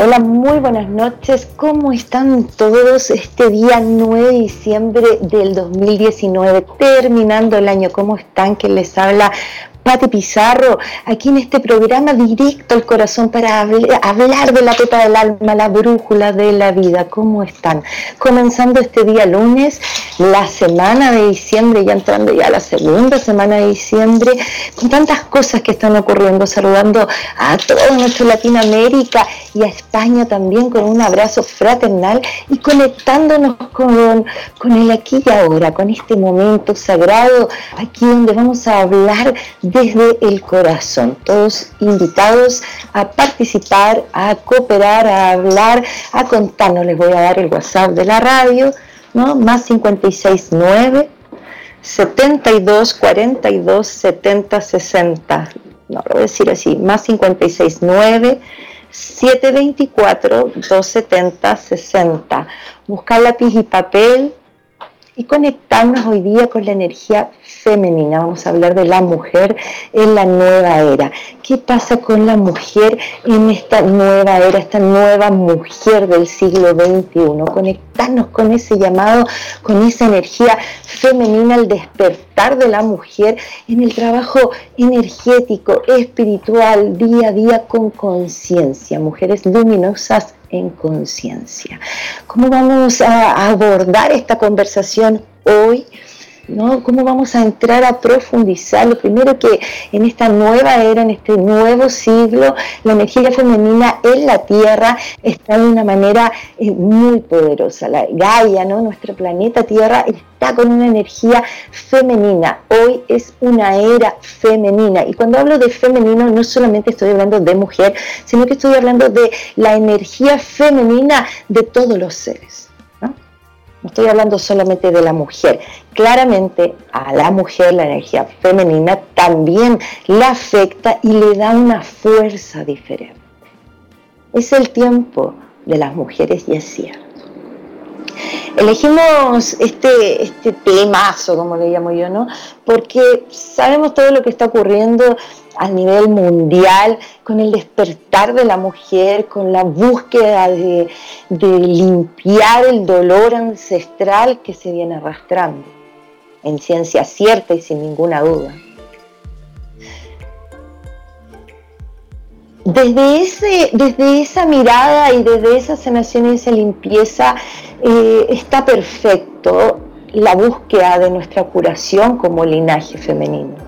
Hola, muy buenas noches. ¿Cómo están todos este día 9 de diciembre del 2019, terminando el año? ¿Cómo están? Que les habla Pati Pizarro, aquí en este programa directo al corazón para hablar de la pepa del alma, la brújula de la vida. ¿Cómo están? Comenzando este día lunes, la semana de diciembre, ya entrando ya a la segunda semana de diciembre, con tantas cosas que están ocurriendo, saludando a toda nuestra Latinoamérica y a España también con un abrazo fraternal y conectándonos con, con el aquí y ahora, con este momento sagrado, aquí donde vamos a hablar de desde el corazón. Todos invitados a participar, a cooperar, a hablar, a contarnos. Les voy a dar el WhatsApp de la radio, ¿no? Más 569 72 42 70 60. No, lo voy a decir así, más 569 724 270 60. Buscar lápiz y papel y conectarnos hoy día con la energía femenina. Vamos a hablar de la mujer en la nueva era. ¿Qué pasa con la mujer en esta nueva era, esta nueva mujer del siglo XXI? Conectarnos con ese llamado, con esa energía femenina, el despertar de la mujer en el trabajo energético, espiritual, día a día con conciencia. Mujeres luminosas en conciencia. ¿Cómo vamos a abordar esta conversación hoy? ¿No? ¿Cómo vamos a entrar a profundizar? Lo primero que en esta nueva era, en este nuevo siglo, la energía femenina en la Tierra está de una manera eh, muy poderosa. La Gaia, ¿no? nuestro planeta Tierra, está con una energía femenina. Hoy es una era femenina. Y cuando hablo de femenino, no solamente estoy hablando de mujer, sino que estoy hablando de la energía femenina de todos los seres. No estoy hablando solamente de la mujer. Claramente a la mujer la energía femenina también la afecta y le da una fuerza diferente. Es el tiempo de las mujeres y es cierto. Elegimos este, este temazo, como le llamo yo, ¿no? Porque sabemos todo lo que está ocurriendo a nivel mundial, con el despertar de la mujer, con la búsqueda de, limpiar el dolor ancestral que se viene arrastrando, en ciencia cierta y sin ninguna duda. Desde, ese, desde esa mirada y desde esa sanación y esa limpieza eh, está perfecto la búsqueda de nuestra curación como linaje femenino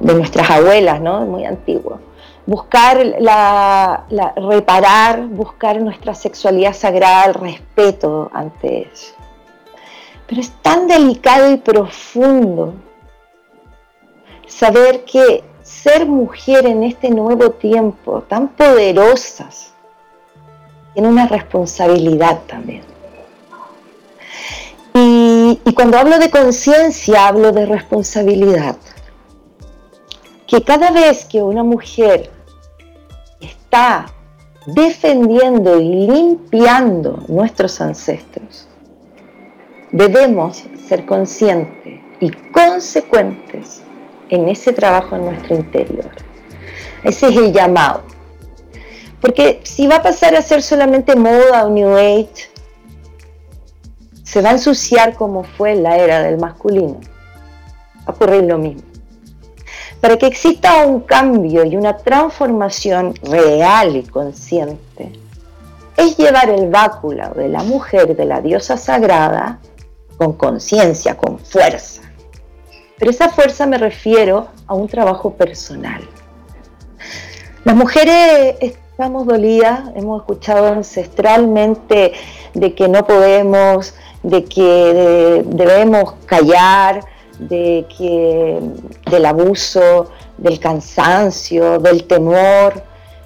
de nuestras abuelas, ¿no? Muy antiguo. Buscar la, reparar, buscar nuestra sexualidad sagrada, el respeto ante eso. Pero es tan delicado y profundo saber que ser mujer en este nuevo tiempo, tan poderosas, tiene una responsabilidad también. Y cuando hablo de conciencia, hablo de responsabilidad. Que cada vez que una mujer está defendiendo y limpiando nuestros ancestros, debemos ser conscientes y consecuentes en ese trabajo en nuestro interior. Ese es el llamado. Porque si va a pasar a ser solamente moda o New Age, se va a ensuciar como fue la era del masculino. Va a ocurrir lo mismo. Para que exista un cambio y una transformación real y consciente, es llevar el báculo de la mujer, de la diosa sagrada, con conciencia, con fuerza. Pero esa fuerza me refiero a un trabajo personal. Las mujeres estamos dolidas, hemos escuchado ancestralmente de que no podemos, de que debemos callar, de que del abuso, del cansancio, del temor,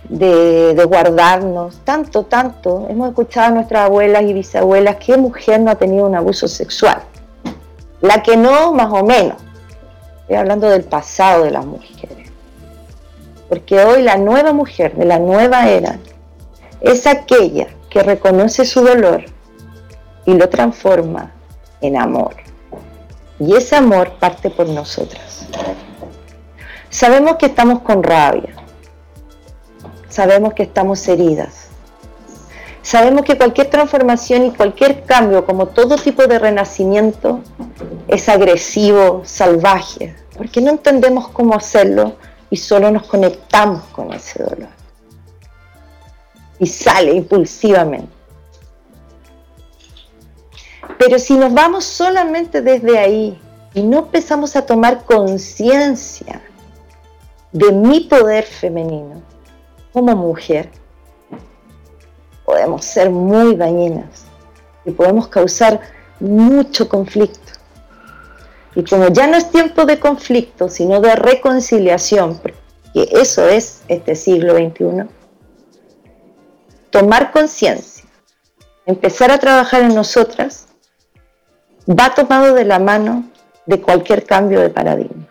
de, guardarnos, tanto, tanto. Hemos escuchado a nuestras abuelas y bisabuelas, ¿qué mujer no ha tenido un abuso sexual? La que no, más o menos. Estoy hablando del pasado de las mujeres. Porque hoy la nueva mujer de la nueva era es aquella que reconoce su dolor y lo transforma en amor. Y ese amor parte por nosotras. Sabemos que estamos con rabia, sabemos que estamos heridas. Sabemos que cualquier transformación y cualquier cambio, como todo tipo de renacimiento, es agresivo, salvaje, porque no entendemos cómo hacerlo y solo nos conectamos con ese dolor. Y sale impulsivamente. Pero si nos vamos solamente desde ahí y no empezamos a tomar conciencia de mi poder femenino, como mujer, podemos ser muy dañinas y podemos causar mucho conflicto. Y como ya no es tiempo de conflicto, sino de reconciliación, porque eso es este siglo XXI, tomar conciencia, empezar a trabajar en nosotras, va tomado de la mano de cualquier cambio de paradigma.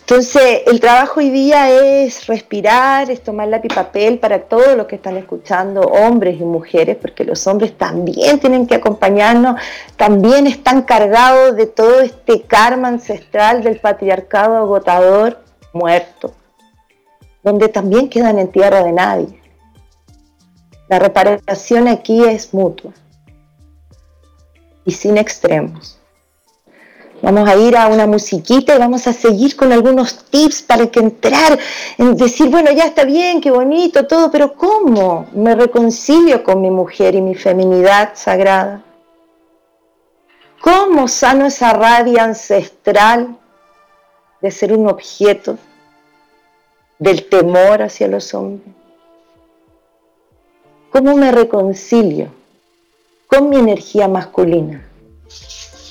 Entonces, el trabajo hoy día es respirar, es tomar lápiz y papel para todos los que están escuchando, hombres y mujeres, porque los hombres también tienen que acompañarnos, también están cargados de todo este karma ancestral del patriarcado agotador muerto, donde también quedan en tierra de nadie. La reparación aquí es mutua y sin extremos. Vamos a ir a una musiquita y vamos a seguir con algunos tips para que entrar en decir, bueno, ya está bien, qué bonito, todo, pero ¿cómo me reconcilio con mi mujer y mi feminidad sagrada? ¿Cómo sano esa rabia ancestral de ser un objeto del temor hacia los hombres? ¿Cómo me reconcilio con mi energía masculina?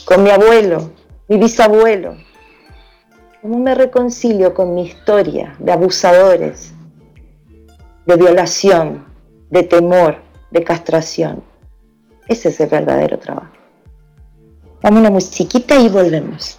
Con mi abuelo, mi bisabuelo. ¿Cómo me reconcilio con mi historia de abusadores, de violación, de temor, de castración? Ese es el verdadero trabajo. Vamos a una musiquita y volvemos.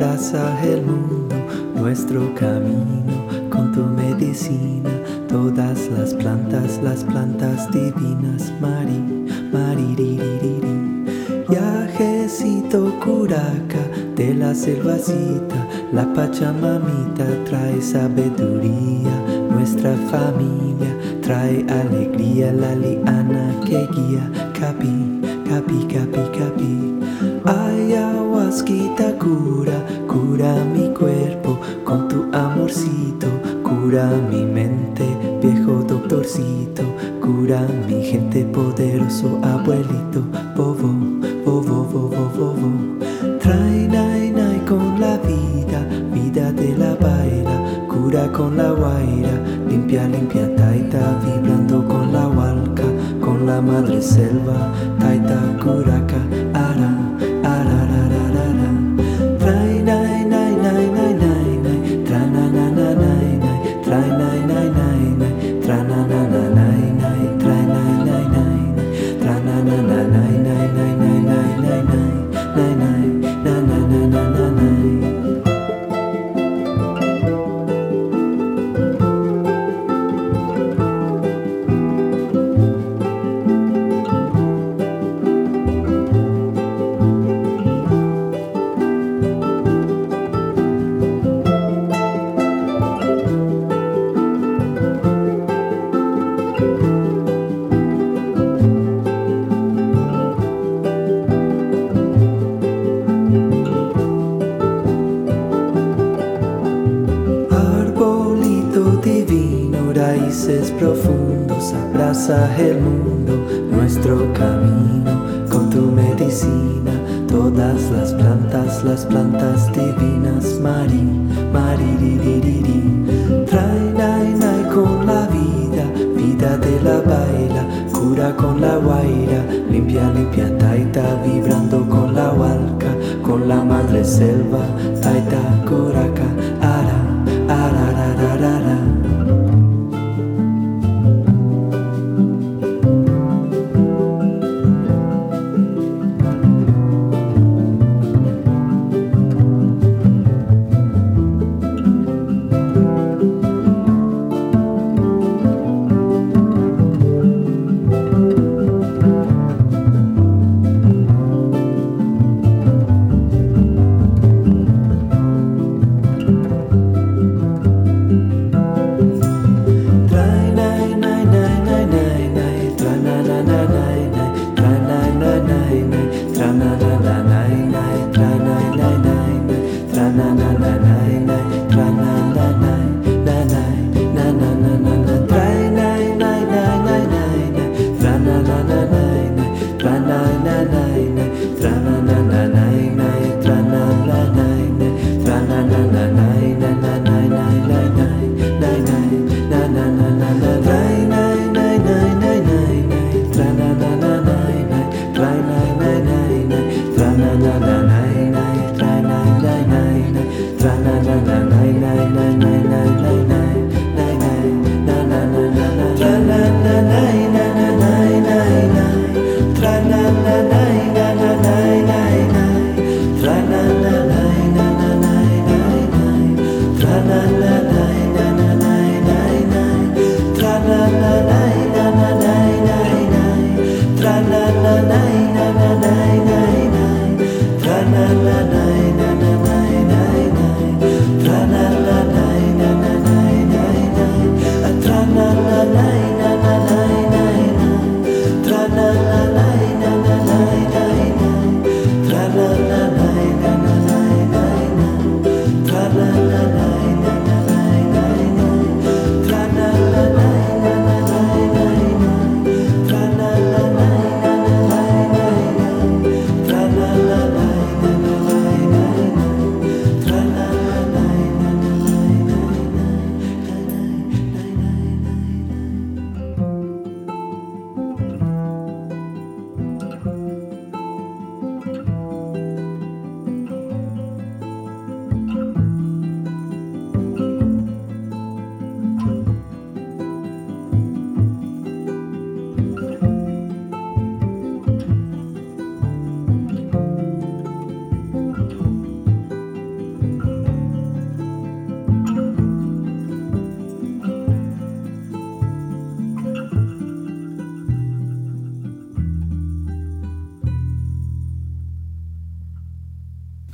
abraza el mundo, nuestro camino con tu medicina, todas las plantas, las plantas divinas, Mari, Mari, Viajecito curaca de la selvacita, la Pachamamita trae sabiduría, nuestra familia trae alegría, la liana que guía, capi, capi, capi, capi. Ayahuasquita cura, cura mi cuerpo con tu amorcito, cura mi mente, viejo doctorcito, cura mi gente poderoso, abuelito, bobo, bobo, bobo, bobo. Trae nai nai con la vida, vida de la baila, cura con la guaira, limpia, limpia taita, vibrando con la hualca, con la madre selva, taita curaca nossa reluz.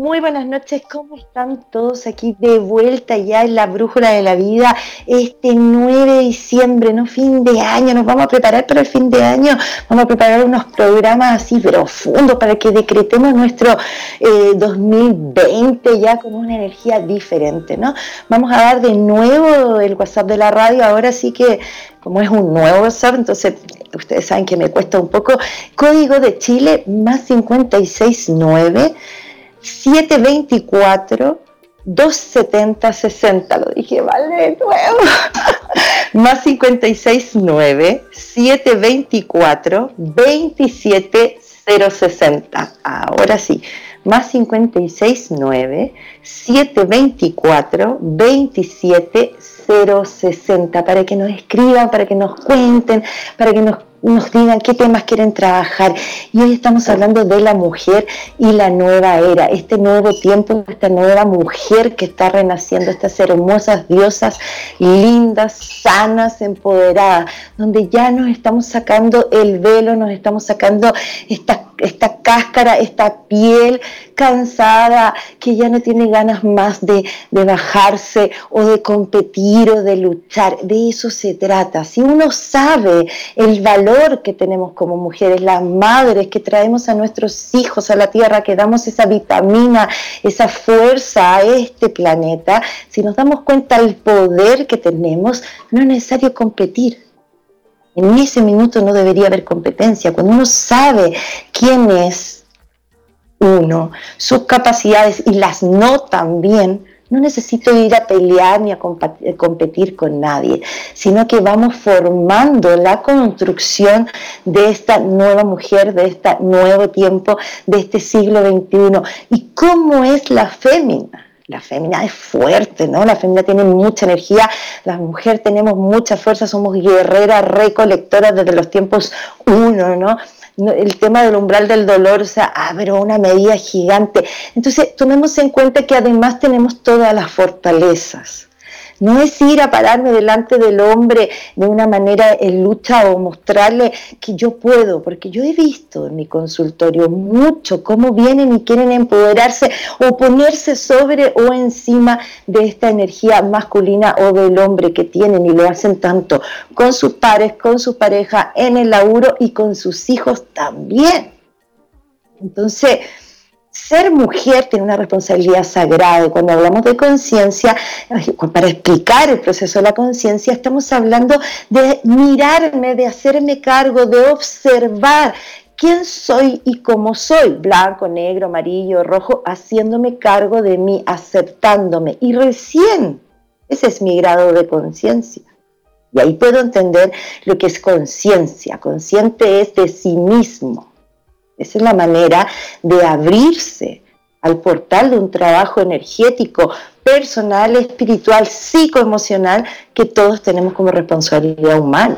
Muy buenas noches, ¿cómo están todos aquí de vuelta ya en la brújula de la vida? Este 9 de diciembre, no fin de año, nos vamos a preparar para el fin de año, vamos a preparar unos programas así profundos para que decretemos nuestro 2020 eh, ya con una energía diferente, ¿no? Vamos a dar de nuevo el WhatsApp de la radio, ahora sí que como es un nuevo WhatsApp, entonces ustedes saben que me cuesta un poco, código de Chile más 569. 724 270 60, lo dije vale de nuevo, más 56 9 724 27 060, ahora sí, más 56 9 724 27 060, para que nos escriban, para que nos cuenten, para que nos nos digan qué temas quieren trabajar. Y hoy estamos hablando de la mujer y la nueva era, este nuevo tiempo, esta nueva mujer que está renaciendo, estas hermosas diosas, lindas, sanas, empoderadas, donde ya nos estamos sacando el velo, nos estamos sacando esta, esta cáscara, esta piel cansada, que ya no tiene ganas más de, de bajarse o de competir o de luchar. De eso se trata. Si uno sabe el valor, que tenemos como mujeres, las madres que traemos a nuestros hijos a la tierra, que damos esa vitamina, esa fuerza a este planeta, si nos damos cuenta del poder que tenemos, no es necesario competir. En ese minuto no debería haber competencia. Cuando uno sabe quién es uno, sus capacidades y las no también, no necesito ir a pelear ni a eh, competir con nadie, sino que vamos formando la construcción de esta nueva mujer, de este nuevo tiempo, de este siglo XXI. ¿Y cómo es la fémina? La fémina es fuerte, ¿no? La fémina tiene mucha energía, las mujeres tenemos mucha fuerza, somos guerreras, recolectoras desde los tiempos uno, ¿no? el tema del umbral del dolor, o sea, abre una medida gigante. Entonces, tomemos en cuenta que además tenemos todas las fortalezas. No es ir a pararme delante del hombre de una manera en lucha o mostrarle que yo puedo, porque yo he visto en mi consultorio mucho cómo vienen y quieren empoderarse o ponerse sobre o encima de esta energía masculina o del hombre que tienen y lo hacen tanto con sus pares, con su pareja, en el laburo y con sus hijos también. Entonces, ser mujer tiene una responsabilidad sagrada y cuando hablamos de conciencia, para explicar el proceso de la conciencia, estamos hablando de mirarme, de hacerme cargo, de observar quién soy y cómo soy, blanco, negro, amarillo, rojo, haciéndome cargo de mí, aceptándome. Y recién, ese es mi grado de conciencia. Y ahí puedo entender lo que es conciencia. Consciente es de sí mismo esa es la manera de abrirse al portal de un trabajo energético, personal, espiritual, psicoemocional que todos tenemos como responsabilidad humana.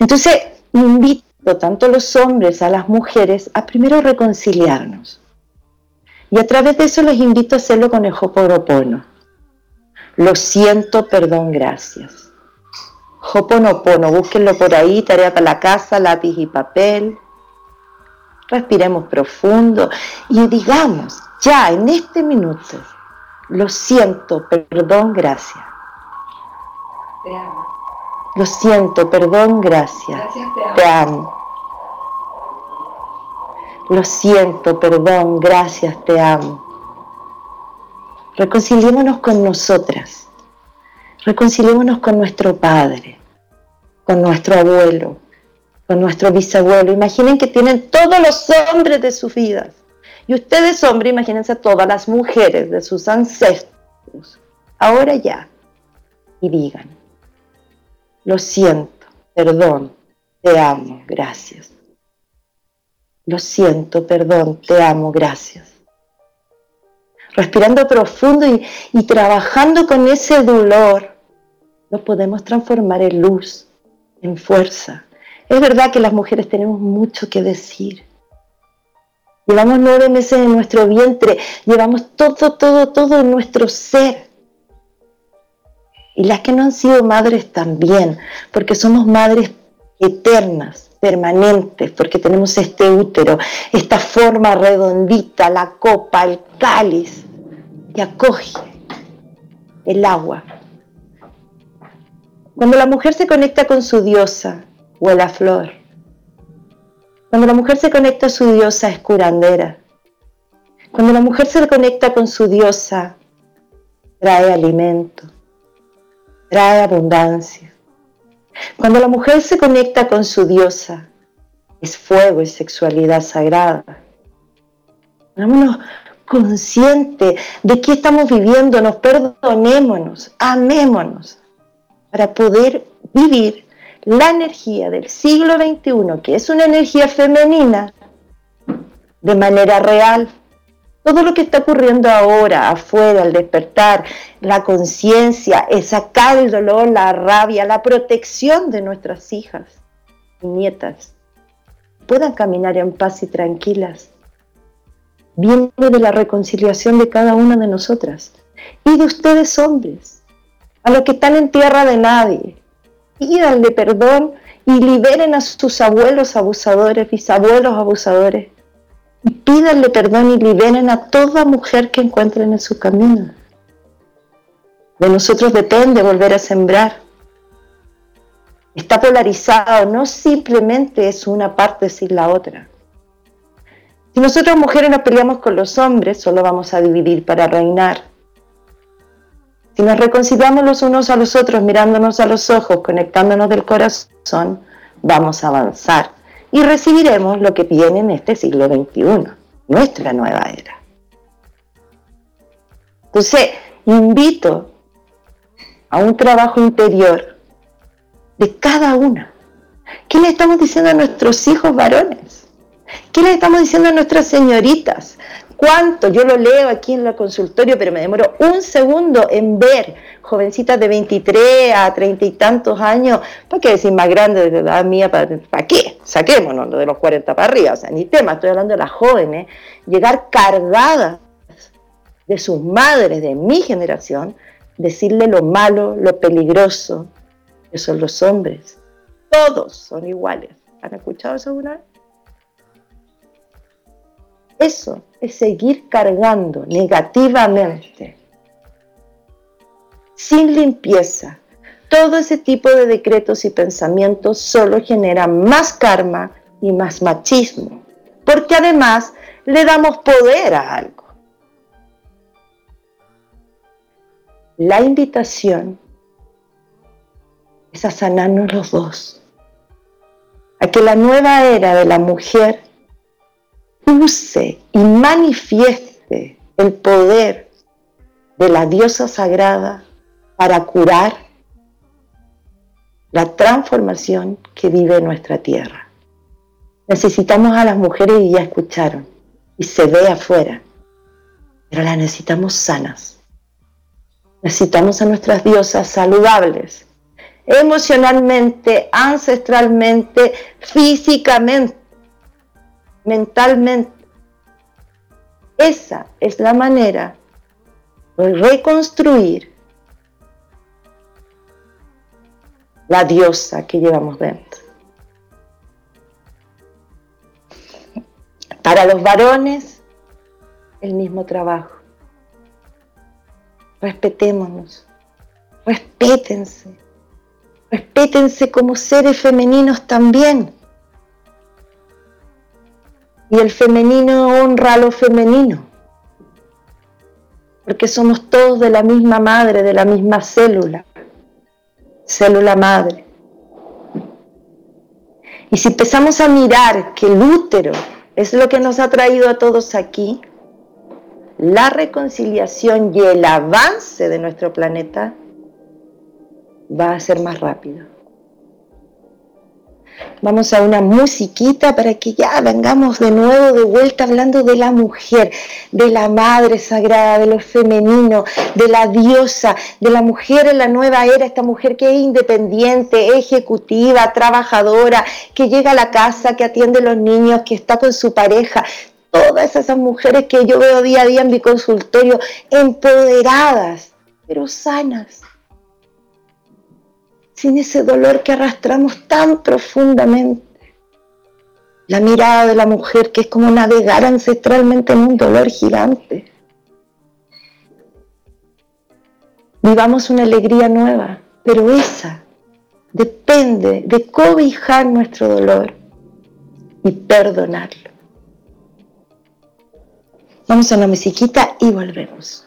Entonces, invito tanto a los hombres, a las mujeres, a primero reconciliarnos. Y a través de eso los invito a hacerlo con el Hoponopono. Lo siento, perdón, gracias. Hoponopono, búsquenlo por ahí, tarea para la casa, lápiz y papel respiremos profundo y digamos, ya en este minuto, lo siento, perdón, gracias. Te amo. Lo siento, perdón, gracias. te, amo. Lo siento, perdón, gracias, te amo. Reconciliémonos con nosotras. Reconciliémonos con nuestro padre, con nuestro abuelo, nuestro bisabuelo. Imaginen que tienen todos los hombres de sus vidas. Y ustedes, hombres, imagínense todas las mujeres de sus ancestros. Ahora ya. Y digan, lo siento, perdón, te amo, gracias. Lo siento, perdón, te amo, gracias. Respirando profundo y, y trabajando con ese dolor, lo podemos transformar en luz en fuerza. Es verdad que las mujeres tenemos mucho que decir. Llevamos nueve meses en nuestro vientre, llevamos todo, todo, todo en nuestro ser. Y las que no han sido madres también, porque somos madres eternas, permanentes, porque tenemos este útero, esta forma redondita, la copa, el cáliz, que acoge el agua. Cuando la mujer se conecta con su diosa, huele a flor. Cuando la mujer se conecta a su diosa, es curandera. Cuando la mujer se conecta con su diosa, trae alimento, trae abundancia. Cuando la mujer se conecta con su diosa, es fuego y sexualidad sagrada. Vámonos conscientes de qué estamos viviendo, nos perdonémonos, amémonos, para poder vivir la energía del siglo XXI, que es una energía femenina, de manera real. Todo lo que está ocurriendo ahora, afuera, al despertar, la conciencia, es sacar el dolor, la rabia, la protección de nuestras hijas y nietas, puedan caminar en paz y tranquilas. Viene de la reconciliación de cada una de nosotras y de ustedes hombres, a los que están en tierra de nadie. Pídanle perdón y liberen a sus abuelos abusadores, bisabuelos abusadores y pídanle perdón y liberen a toda mujer que encuentren en su camino. De nosotros depende volver a sembrar. Está polarizado, no simplemente es una parte sin la otra. Si nosotras mujeres nos peleamos con los hombres, solo vamos a dividir para reinar. Si nos reconciliamos los unos a los otros, mirándonos a los ojos, conectándonos del corazón, vamos a avanzar y recibiremos lo que viene en este siglo XXI, nuestra nueva era. Entonces, invito a un trabajo interior de cada una. ¿Qué le estamos diciendo a nuestros hijos varones? ¿Qué le estamos diciendo a nuestras señoritas? ¿Cuánto? Yo lo leo aquí en el consultorio, pero me demoro un segundo en ver jovencitas de 23 a 30 y tantos años, ¿para qué decir más grande de edad mía? ¿Para, ¿para qué? Saquémonos de los 40 para arriba, o sea, ni tema, estoy hablando de las jóvenes, llegar cargadas de sus madres de mi generación, decirle lo malo, lo peligroso que son los hombres. Todos son iguales. ¿Han escuchado eso alguna vez? Eso es seguir cargando negativamente, sin limpieza. Todo ese tipo de decretos y pensamientos solo generan más karma y más machismo, porque además le damos poder a algo. La invitación es a sanarnos los dos, a que la nueva era de la mujer use y manifieste el poder de la diosa sagrada para curar la transformación que vive nuestra tierra. Necesitamos a las mujeres y ya escucharon, y se ve afuera, pero las necesitamos sanas. Necesitamos a nuestras diosas saludables, emocionalmente, ancestralmente, físicamente mentalmente. Esa es la manera de reconstruir la diosa que llevamos dentro. Para los varones, el mismo trabajo. Respetémonos, respétense, respétense como seres femeninos también y el femenino honra a lo femenino, porque somos todos de la misma madre, de la misma célula, célula madre. Y si empezamos a mirar que el útero es lo que nos ha traído a todos aquí, la reconciliación y el avance de nuestro planeta va a ser más rápido. Vamos a una musiquita para que ya vengamos de nuevo de vuelta hablando de la mujer, de la madre sagrada, de lo femenino, de la diosa, de la mujer en la nueva era, esta mujer que es independiente, ejecutiva, trabajadora, que llega a la casa, que atiende a los niños, que está con su pareja. Todas esas mujeres que yo veo día a día en mi consultorio, empoderadas, pero sanas sin ese dolor que arrastramos tan profundamente. La mirada de la mujer que es como navegar ancestralmente en un dolor gigante. Vivamos una alegría nueva, pero esa depende de cobijar nuestro dolor y perdonarlo. Vamos a una musiquita y volvemos.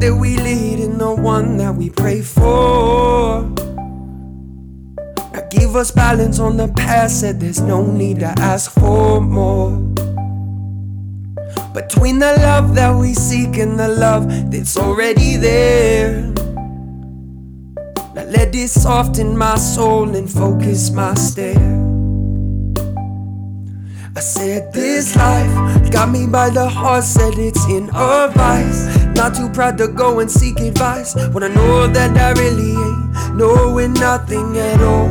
That we lead and the one that we pray for. Now give us balance on the past, said there's no need to ask for more. Between the love that we seek and the love that's already there. Now let this soften my soul and focus my stare. I said this life got me by the heart, said it's in a vice. Not too proud to go and seek advice when I know that I really ain't knowing nothing at all.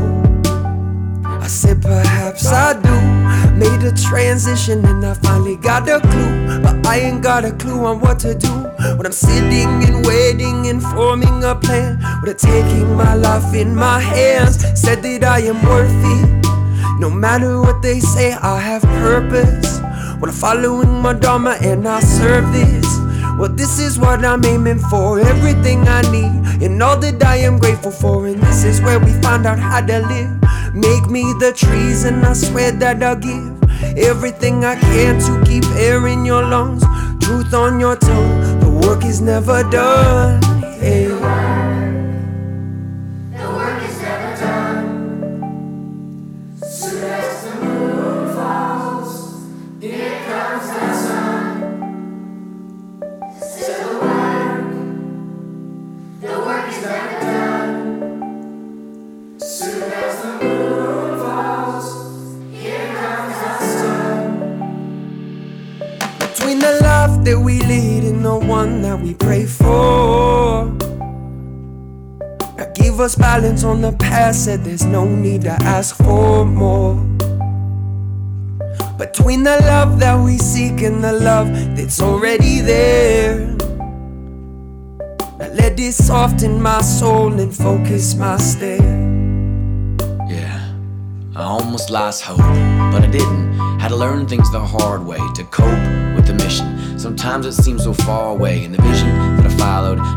I said perhaps I do. Made a transition and I finally got a clue, but I ain't got a clue on what to do. When I'm sitting and waiting and forming a plan, with taking my life in my hands, said that I am worth it. Matter what they say, I have purpose. When I'm following my Dharma and I serve this. Well, this is what I'm aiming for. Everything I need and all that I am grateful for. And this is where we find out how to live. Make me the trees, and I swear that I'll give everything I can to keep air in your lungs, truth on your tongue. The work is never done. Yeah. Us balance on the past, said there's no need to ask for more. Between the love that we seek and the love that's already there. Now let it soften my soul and focus my stare. Yeah, I almost lost hope, but I didn't. Had to learn things the hard way to cope with the mission. Sometimes it seems so far away, and the vision that I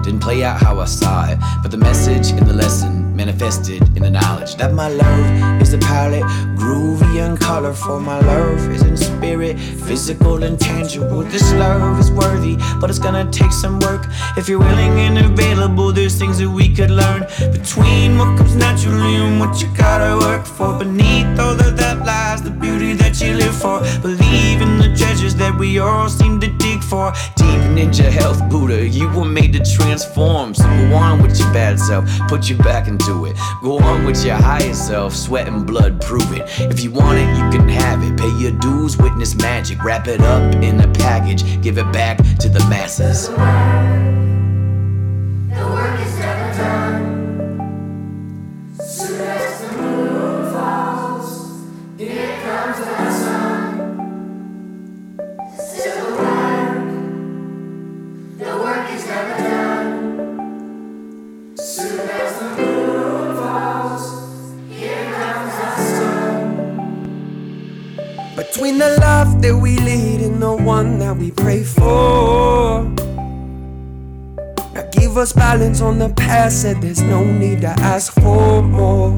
didn't play out how I saw it. But the message in the lesson manifested in the knowledge that my love is a palette, groovy and colorful. My love is in spirit, physical and tangible. This love is worthy, but it's gonna take some work. If you're willing and available, there's things that we could learn between what comes naturally and what you gotta work for. Beneath all of that lies the beauty that you live for. Believe in the treasures that we all seem to dig for. Deep ninja health Buddha, you were made to transform. So go on with your bad self, put your back into it. Go on with your higher self, sweat and blood, prove it. If you want it, you can have it. Pay your dues, witness magic, wrap it up in a package, give it back to the masses. Between the love that we lead and the one that we pray for. Now give us balance on the past, said there's no need to ask for more.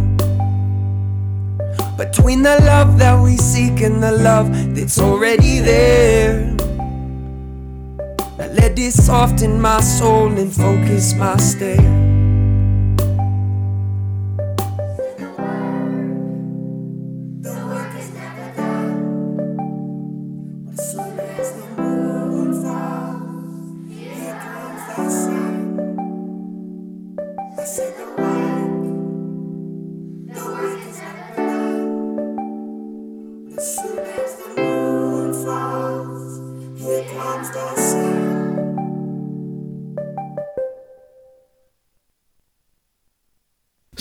Between the love that we seek and the love that's already there. Now let this soften my soul and focus my stare.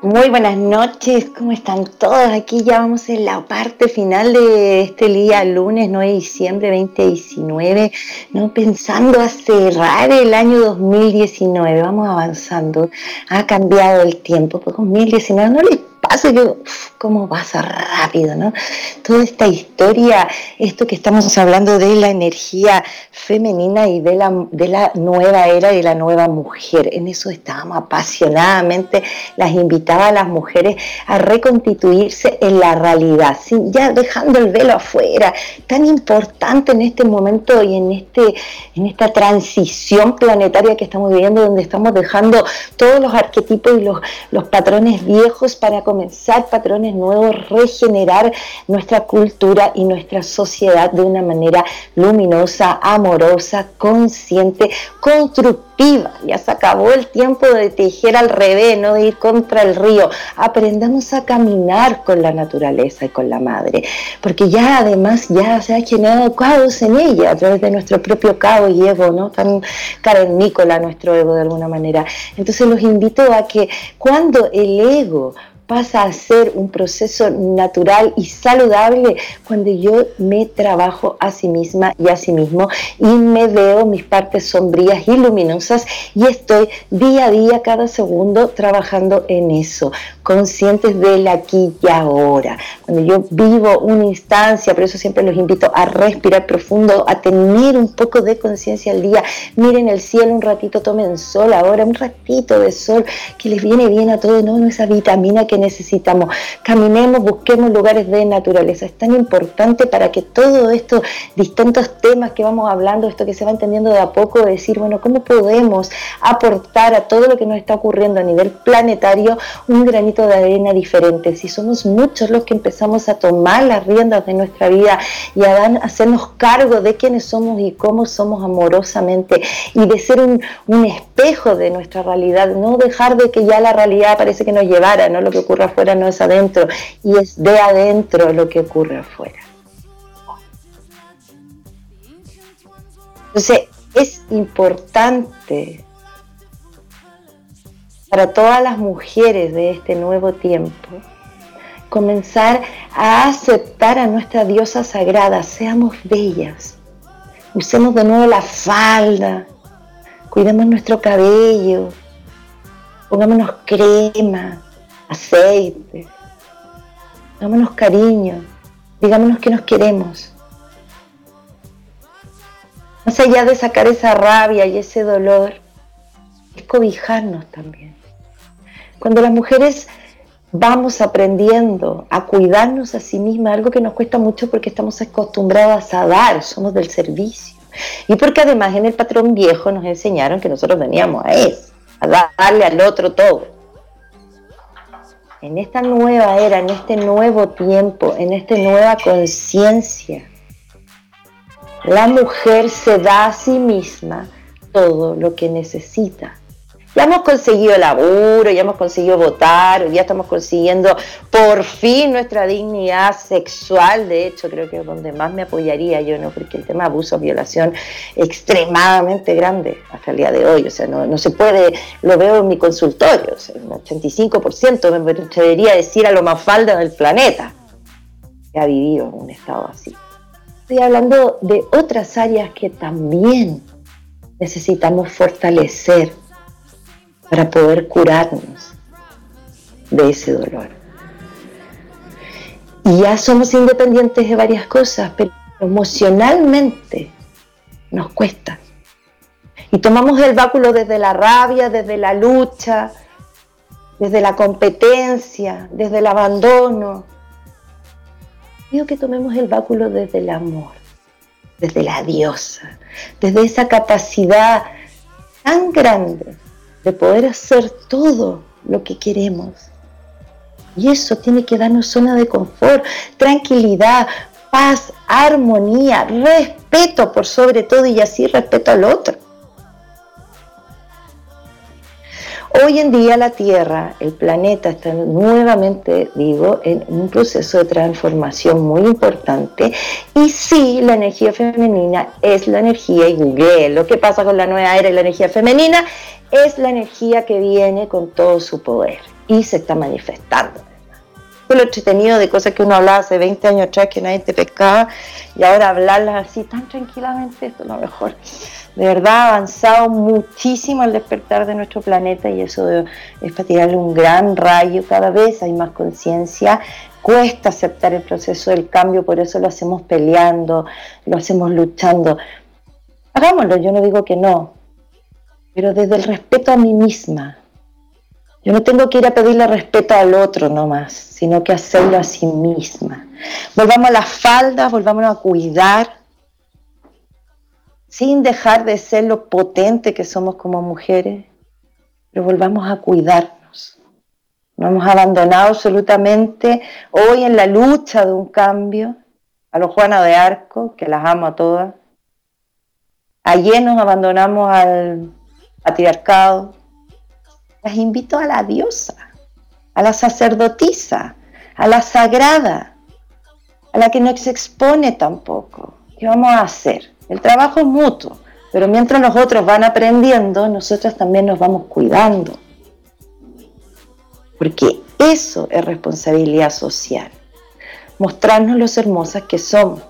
Muy buenas noches, ¿cómo están todos? Aquí ya vamos en la parte final de este día, lunes 9 de diciembre 2019, ¿no? pensando a cerrar el año 2019, vamos avanzando, ha cambiado el tiempo, pues 2019 no les pasa que cómo pasa rápido, ¿no? Toda esta historia, esto que estamos hablando de la energía femenina y de la, de la nueva era y la nueva mujer. En eso estábamos apasionadamente, las a las mujeres a reconstituirse en la realidad, ya dejando el velo afuera, tan importante en este momento y en, este, en esta transición planetaria que estamos viviendo, donde estamos dejando todos los arquetipos y los, los patrones viejos para comenzar patrones nuevos, regenerar nuestra cultura y nuestra sociedad de una manera luminosa, amorosa, consciente, constructiva. Ya se acabó el tiempo de tejer al revés, no de ir contra el río. Aprendamos a caminar con la naturaleza y con la madre, porque ya además ya se ha generado caos en ella a través de nuestro propio caos y ego, ¿no? Tan cavernícola nuestro ego de alguna manera. Entonces los invito a que cuando el ego pasa a ser un proceso natural y saludable cuando yo me trabajo a sí misma y a sí mismo y me veo mis partes sombrías y luminosas y estoy día a día, cada segundo trabajando en eso, conscientes del aquí y ahora. Cuando yo vivo una instancia, por eso siempre los invito a respirar profundo, a tener un poco de conciencia al día, miren el cielo un ratito, tomen sol ahora, un ratito de sol que les viene bien a todo, no, no esa vitamina que necesitamos. Caminemos, busquemos lugares de naturaleza. Es tan importante para que todos estos distintos temas que vamos hablando, esto que se va entendiendo de a poco, decir, bueno, ¿cómo podemos aportar a todo lo que nos está ocurriendo a nivel planetario un granito de arena diferente? Si somos muchos los que empezamos a tomar las riendas de nuestra vida y a hacernos cargo de quiénes somos y cómo somos amorosamente y de ser un, un espejo de nuestra realidad, no dejar de que ya la realidad parece que nos llevara, ¿no? Lo que ocurre afuera no es adentro y es de adentro lo que ocurre afuera. Entonces es importante para todas las mujeres de este nuevo tiempo comenzar a aceptar a nuestra diosa sagrada, seamos bellas, usemos de nuevo la falda, cuidemos nuestro cabello, pongámonos crema, aceite. Dámonos cariño, digámonos que nos queremos. Más allá de sacar esa rabia y ese dolor, es cobijarnos también. Cuando las mujeres vamos aprendiendo a cuidarnos a sí mismas, algo que nos cuesta mucho porque estamos acostumbradas a dar, somos del servicio. Y porque además en el patrón viejo nos enseñaron que nosotros veníamos a eso, a darle al otro todo. En esta nueva era, en este nuevo tiempo, en esta nueva conciencia, la mujer se da a sí misma todo lo que necesita ya hemos conseguido laburo, ya hemos conseguido votar, ya estamos consiguiendo por fin nuestra dignidad sexual. De hecho, creo que es donde más me apoyaría yo, ¿no? Porque el tema de abuso, violación, extremadamente grande hasta el día de hoy. O sea, no, se puede, lo veo en mi consultorio, o sea, un 85% me atrevería a decir a lo más falda del planeta que ha vivido un estado así. Estoy hablando de otras áreas que también necesitamos fortalecer para poder curarnos de ese dolor. Y ya somos independientes de varias cosas, pero emocionalmente nos cuesta. Y tomamos el báculo desde la rabia, desde la lucha, desde la competencia, desde el abandono. Digo que tomemos el báculo desde el amor, desde la diosa, desde esa capacidad tan grande de poder hacer todo lo que queremos. Y eso tiene que darnos zona de confort, tranquilidad, paz, armonía, respeto por sobre todo y así respeto al otro. Hoy en día la Tierra, el planeta está nuevamente, digo, en un proceso de transformación muy importante y sí, la energía femenina es la energía y Google, lo que pasa con la nueva era y la energía femenina es la energía que viene con todo su poder y se está manifestando. Lo entretenido de cosas que uno hablaba hace 20 años atrás que nadie te pescaba y ahora hablarlas así tan tranquilamente, esto es lo mejor. De verdad ha avanzado muchísimo el despertar de nuestro planeta y eso es para tirarle un gran rayo cada vez, hay más conciencia, cuesta aceptar el proceso del cambio, por eso lo hacemos peleando, lo hacemos luchando. Hagámoslo, yo no digo que no, pero desde el respeto a mí misma. Yo no tengo que ir a pedirle respeto al otro nomás, sino que hacerlo a sí misma. Volvamos a las faldas, volvamos a cuidar, sin dejar de ser lo potente que somos como mujeres, pero volvamos a cuidarnos. No hemos abandonado absolutamente hoy en la lucha de un cambio a los Juana de Arco, que las amo a todas. Ayer nos abandonamos al patriarcado, las invito a la diosa, a la sacerdotisa, a la sagrada, a la que no se expone tampoco. ¿Qué vamos a hacer? El trabajo es mutuo, pero mientras los otros van aprendiendo, nosotros también nos vamos cuidando. Porque eso es responsabilidad social. Mostrarnos los hermosas que somos.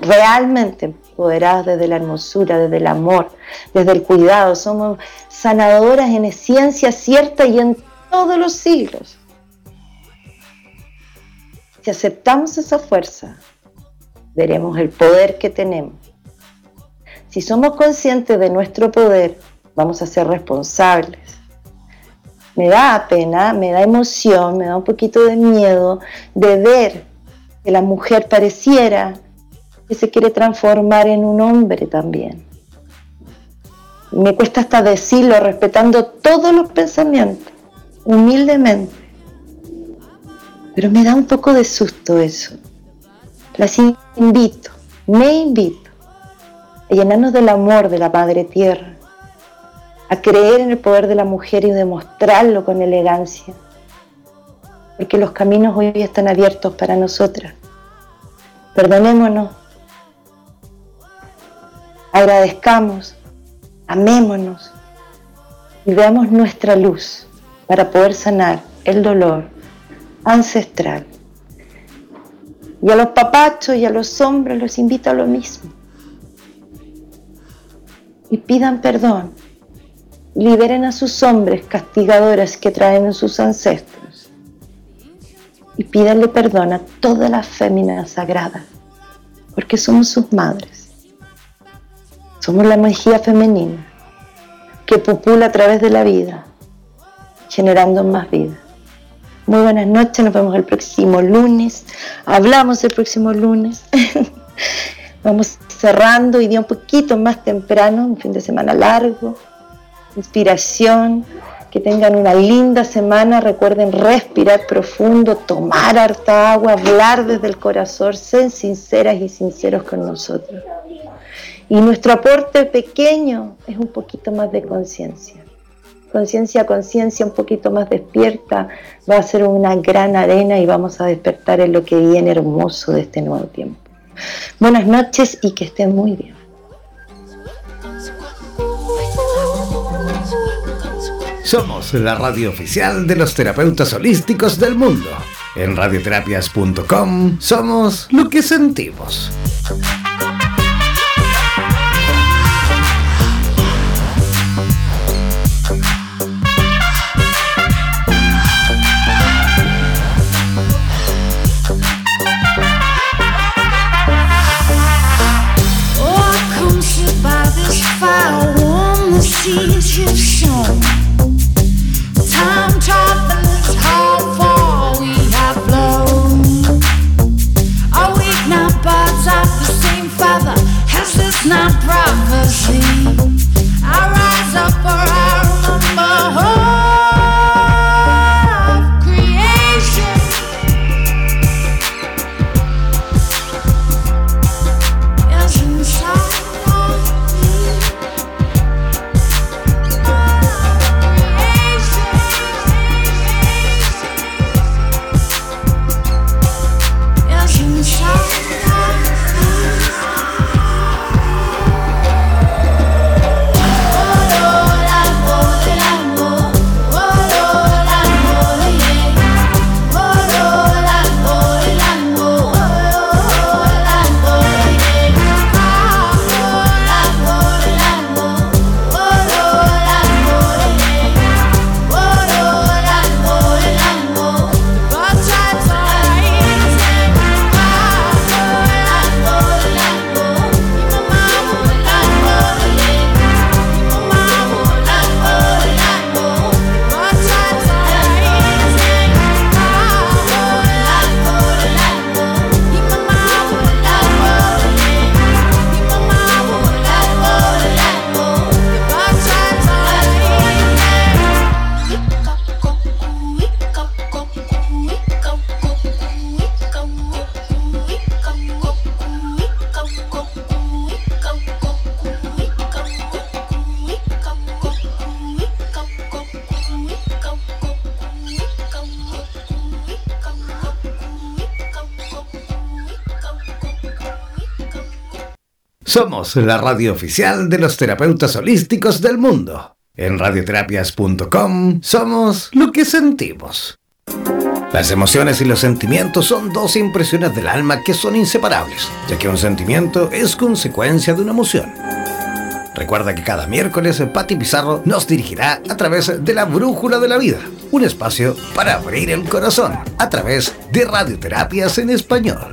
Realmente desde la hermosura, desde el amor, desde el cuidado. Somos sanadoras en ciencia cierta y en todos los siglos. Si aceptamos esa fuerza, veremos el poder que tenemos. Si somos conscientes de nuestro poder, vamos a ser responsables. Me da pena, me da emoción, me da un poquito de miedo de ver que la mujer pareciera que se quiere transformar en un hombre también. Me cuesta hasta decirlo respetando todos los pensamientos, humildemente. Pero me da un poco de susto eso. Las invito, me invito a llenarnos del amor de la Madre Tierra, a creer en el poder de la mujer y demostrarlo con elegancia, porque los caminos hoy están abiertos para nosotras. Perdonémonos agradezcamos, amémonos y veamos nuestra luz para poder sanar el dolor ancestral. Y a los papachos y a los hombres los invito a lo mismo. Y pidan perdón. Liberen a sus hombres castigadores que traen sus ancestros. Y pídanle perdón a todas las féminas sagradas, porque somos sus madres. Somos la energía femenina. que pupula a través de la vida, generando más vida. Muy buenas noches, nos vemos el próximo lunes. Hablamos el próximo lunes. Vamos cerrando y día un poquito más temprano, un fin de semana largo, inspiración, que tengan una linda semana, recuerden respirar profundo, tomar harta agua, hablar desde el corazón, ser sinceras y sinceros con nosotros. Y nuestro aporte pequeño es un poquito más de conciencia. Conciencia, conciencia un poquito más despierta va a ser una gran arena y vamos a despertar en lo que viene hermoso de este nuevo tiempo. Buenas noches y que estén muy bien. Somos la radio oficial de los terapeutas holísticos del mundo. En radioterapias.com somos lo que sentimos. Somos la radio oficial de los terapeutas holísticos del mundo. En radioterapias.com somos lo que sentimos. Las emociones y los sentimientos son dos impresiones del alma que son inseparables, ya que un sentimiento es consecuencia de una emoción. Recuerda que cada miércoles Patti Pizarro nos dirigirá a través de la Brújula de la Vida, un espacio para abrir el corazón a través de radioterapias en español.